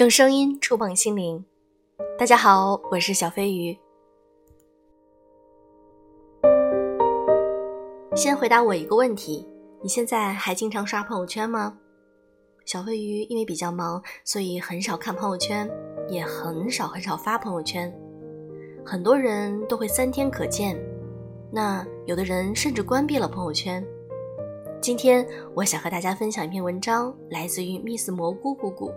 用声音触碰心灵。大家好，我是小飞鱼。先回答我一个问题：你现在还经常刷朋友圈吗？小飞鱼因为比较忙，所以很少看朋友圈，也很少很少发朋友圈。很多人都会三天可见，那有的人甚至关闭了朋友圈。今天我想和大家分享一篇文章，来自于 Miss 蘑菇姑姑。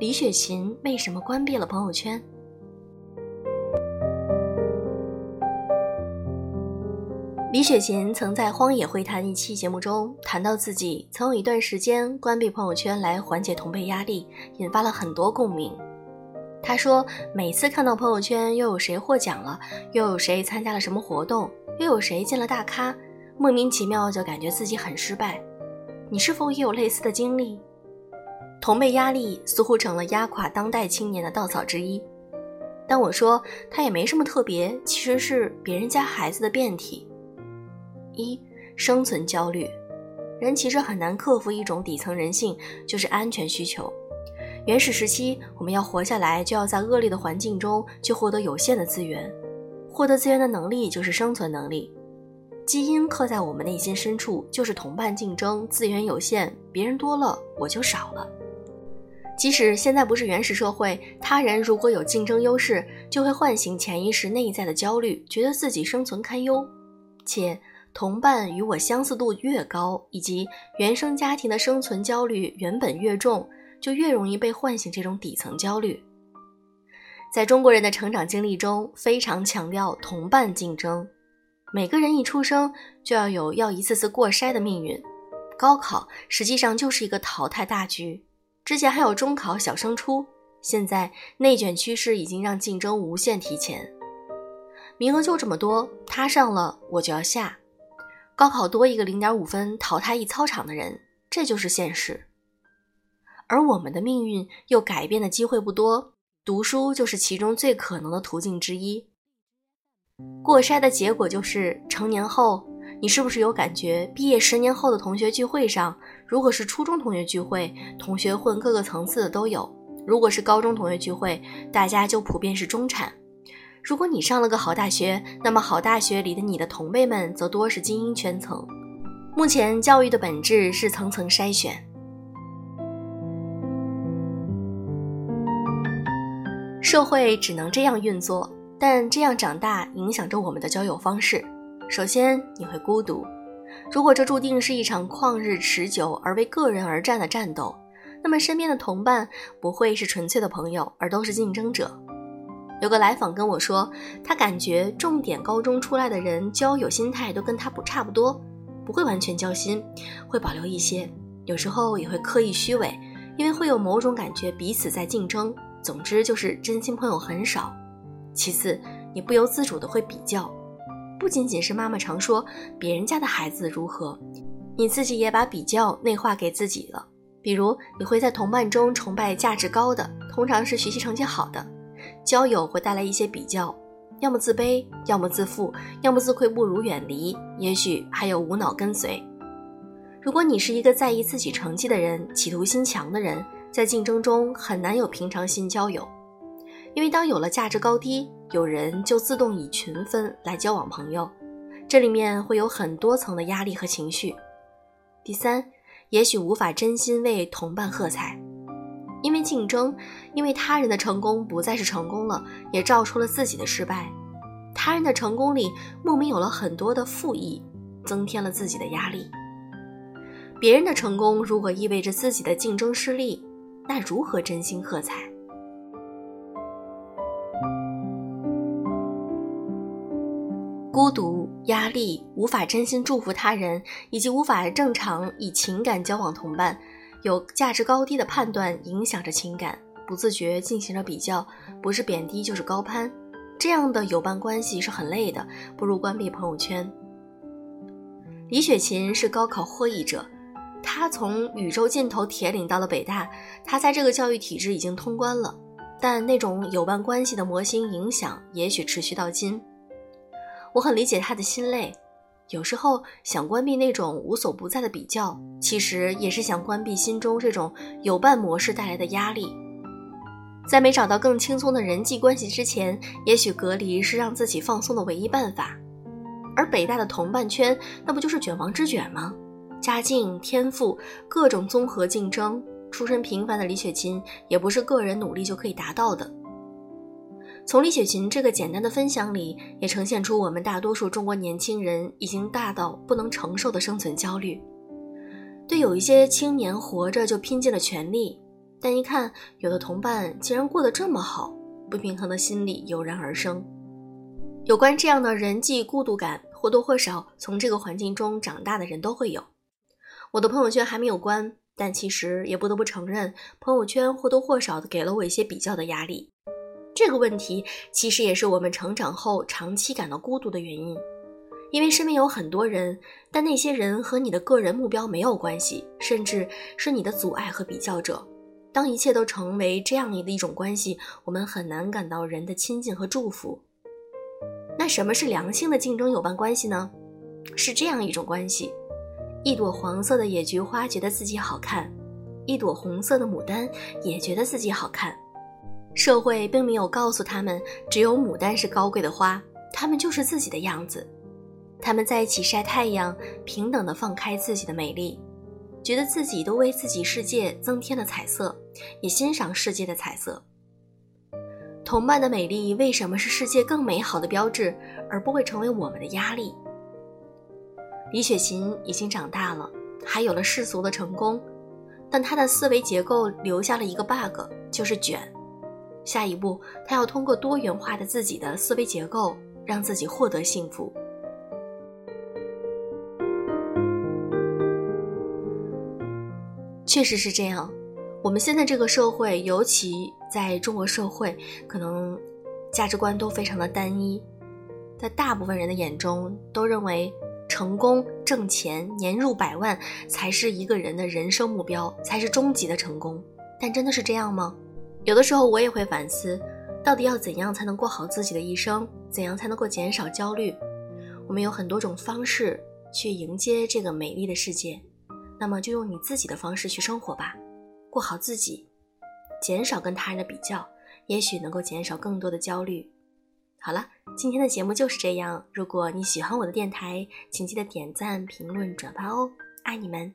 李雪琴为什么关闭了朋友圈？李雪琴曾在《荒野会谈》一期节目中谈到自己曾有一段时间关闭朋友圈来缓解同辈压力，引发了很多共鸣。她说，每次看到朋友圈又有谁获奖了，又有谁参加了什么活动，又有谁进了大咖，莫名其妙就感觉自己很失败。你是否也有类似的经历？同辈压力似乎成了压垮当代青年的稻草之一，但我说他也没什么特别，其实是别人家孩子的变体。一生存焦虑，人其实很难克服一种底层人性，就是安全需求。原始时期，我们要活下来，就要在恶劣的环境中去获得有限的资源，获得资源的能力就是生存能力。基因刻在我们内心深处，就是同伴竞争，资源有限，别人多了我就少了。即使现在不是原始社会，他人如果有竞争优势，就会唤醒潜意识内在的焦虑，觉得自己生存堪忧。且同伴与我相似度越高，以及原生家庭的生存焦虑原本越重，就越容易被唤醒这种底层焦虑。在中国人的成长经历中，非常强调同伴竞争，每个人一出生就要有要一次次过筛的命运，高考实际上就是一个淘汰大局。之前还有中考小升初，现在内卷趋势已经让竞争无限提前，名额就这么多，他上了我就要下，高考多一个零点五分淘汰一操场的人，这就是现实。而我们的命运又改变的机会不多，读书就是其中最可能的途径之一。过筛的结果就是成年后。你是不是有感觉？毕业十年后的同学聚会上，如果是初中同学聚会，同学混各个层次的都有；如果是高中同学聚会，大家就普遍是中产。如果你上了个好大学，那么好大学里的你的同辈们则多是精英圈层。目前教育的本质是层层筛选，社会只能这样运作，但这样长大影响着我们的交友方式。首先，你会孤独。如果这注定是一场旷日持久而为个人而战的战斗，那么身边的同伴不会是纯粹的朋友，而都是竞争者。有个来访跟我说，他感觉重点高中出来的人交友心态都跟他不差不多，不会完全交心，会保留一些，有时候也会刻意虚伪，因为会有某种感觉彼此在竞争。总之就是真心朋友很少。其次，你不由自主的会比较。不仅仅是妈妈常说别人家的孩子如何，你自己也把比较内化给自己了。比如，你会在同伴中崇拜价值高的，通常是学习成绩好的。交友会带来一些比较，要么自卑，要么自负，要么自愧不如远离，也许还有无脑跟随。如果你是一个在意自己成绩的人，企图心强的人，在竞争中很难有平常心交友。因为当有了价值高低，有人就自动以群分来交往朋友，这里面会有很多层的压力和情绪。第三，也许无法真心为同伴喝彩，因为竞争，因为他人的成功不再是成功了，也照出了自己的失败。他人的成功里莫名有了很多的负意，增添了自己的压力。别人的成功如果意味着自己的竞争失利，那如何真心喝彩？孤独、压力、无法真心祝福他人，以及无法正常以情感交往同伴，有价值高低的判断影响着情感，不自觉进行着比较，不是贬低就是高攀，这样的友伴关系是很累的，不如关闭朋友圈。李雪琴是高考获益者，她从宇宙尽头铁岭到了北大，她在这个教育体制已经通关了，但那种友伴关系的模型影响也许持续到今。我很理解他的心累，有时候想关闭那种无所不在的比较，其实也是想关闭心中这种有伴模式带来的压力。在没找到更轻松的人际关系之前，也许隔离是让自己放松的唯一办法。而北大的同伴圈，那不就是卷王之卷吗？家境、天赋，各种综合竞争。出身平凡的李雪琴，也不是个人努力就可以达到的。从李雪琴这个简单的分享里，也呈现出我们大多数中国年轻人已经大到不能承受的生存焦虑。对有一些青年活着就拼尽了全力，但一看有的同伴竟然过得这么好，不平衡的心理油然而生。有关这样的人际孤独感，或多或少从这个环境中长大的人都会有。我的朋友圈还没有关。但其实也不得不承认，朋友圈或多或少的给了我一些比较的压力。这个问题其实也是我们成长后长期感到孤独的原因，因为身边有很多人，但那些人和你的个人目标没有关系，甚至是你的阻碍和比较者。当一切都成为这样的一种关系，我们很难感到人的亲近和祝福。那什么是良性的竞争友伴关系呢？是这样一种关系。一朵黄色的野菊花觉得自己好看，一朵红色的牡丹也觉得自己好看。社会并没有告诉他们，只有牡丹是高贵的花，他们就是自己的样子。他们在一起晒太阳，平等的放开自己的美丽，觉得自己都为自己世界增添了彩色，也欣赏世界的彩色。同伴的美丽为什么是世界更美好的标志，而不会成为我们的压力？李雪琴已经长大了，还有了世俗的成功，但她的思维结构留下了一个 bug，就是卷。下一步，他要通过多元化的自己的思维结构，让自己获得幸福。确实是这样，我们现在这个社会，尤其在中国社会，可能价值观都非常的单一，在大部分人的眼中，都认为。成功挣钱年入百万才是一个人的人生目标，才是终极的成功。但真的是这样吗？有的时候我也会反思，到底要怎样才能过好自己的一生？怎样才能够减少焦虑？我们有很多种方式去迎接这个美丽的世界，那么就用你自己的方式去生活吧，过好自己，减少跟他人的比较，也许能够减少更多的焦虑。好了，今天的节目就是这样。如果你喜欢我的电台，请记得点赞、评论、转发哦，爱你们。